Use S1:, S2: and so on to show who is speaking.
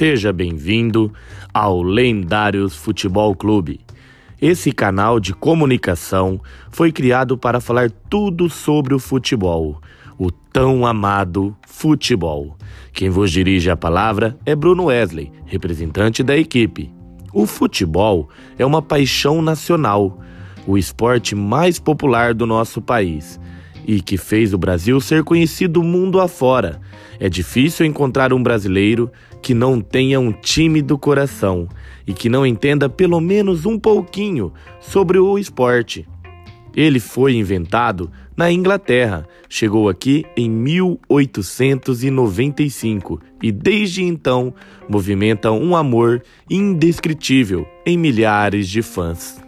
S1: Seja bem-vindo ao Lendários Futebol Clube. Esse canal de comunicação foi criado para falar tudo sobre o futebol, o tão amado futebol. Quem vos dirige a palavra é Bruno Wesley, representante da equipe. O futebol é uma paixão nacional, o esporte mais popular do nosso país e que fez o Brasil ser conhecido mundo afora. É difícil encontrar um brasileiro que não tenha um time do coração e que não entenda pelo menos um pouquinho sobre o esporte. Ele foi inventado na Inglaterra, chegou aqui em 1895 e desde então movimenta um amor indescritível em milhares de fãs.